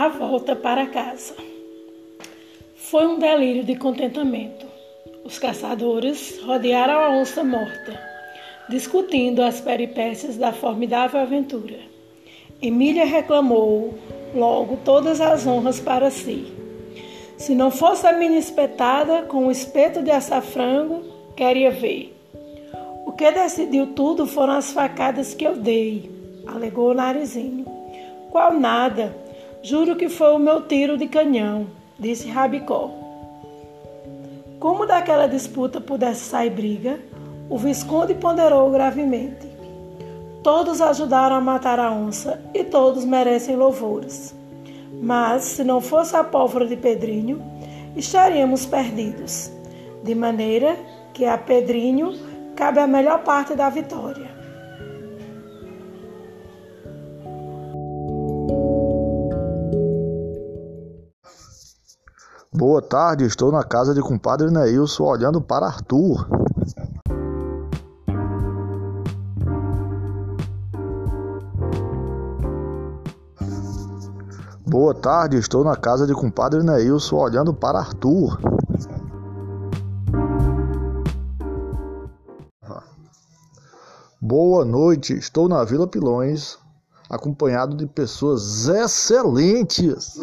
A volta para casa. Foi um delírio de contentamento. Os caçadores rodearam a onça morta, discutindo as peripécias da formidável aventura. Emília reclamou logo todas as honras para si. Se não fosse a minha espetada com o espeto de açafrango, queria ver. O que decidiu tudo foram as facadas que eu dei, alegou o narizinho. Qual nada? Juro que foi o meu tiro de canhão, disse Rabicó. Como daquela disputa pudesse sair briga, o Visconde ponderou gravemente. Todos ajudaram a matar a onça e todos merecem louvores. Mas, se não fosse a pólvora de Pedrinho, estaríamos perdidos. De maneira que a Pedrinho cabe a melhor parte da vitória. Boa tarde, estou na casa de compadre Neilson olhando para Arthur. Boa tarde, estou na casa de compadre Neilson olhando para Arthur. Boa noite, estou na Vila Pilões, acompanhado de pessoas excelentes.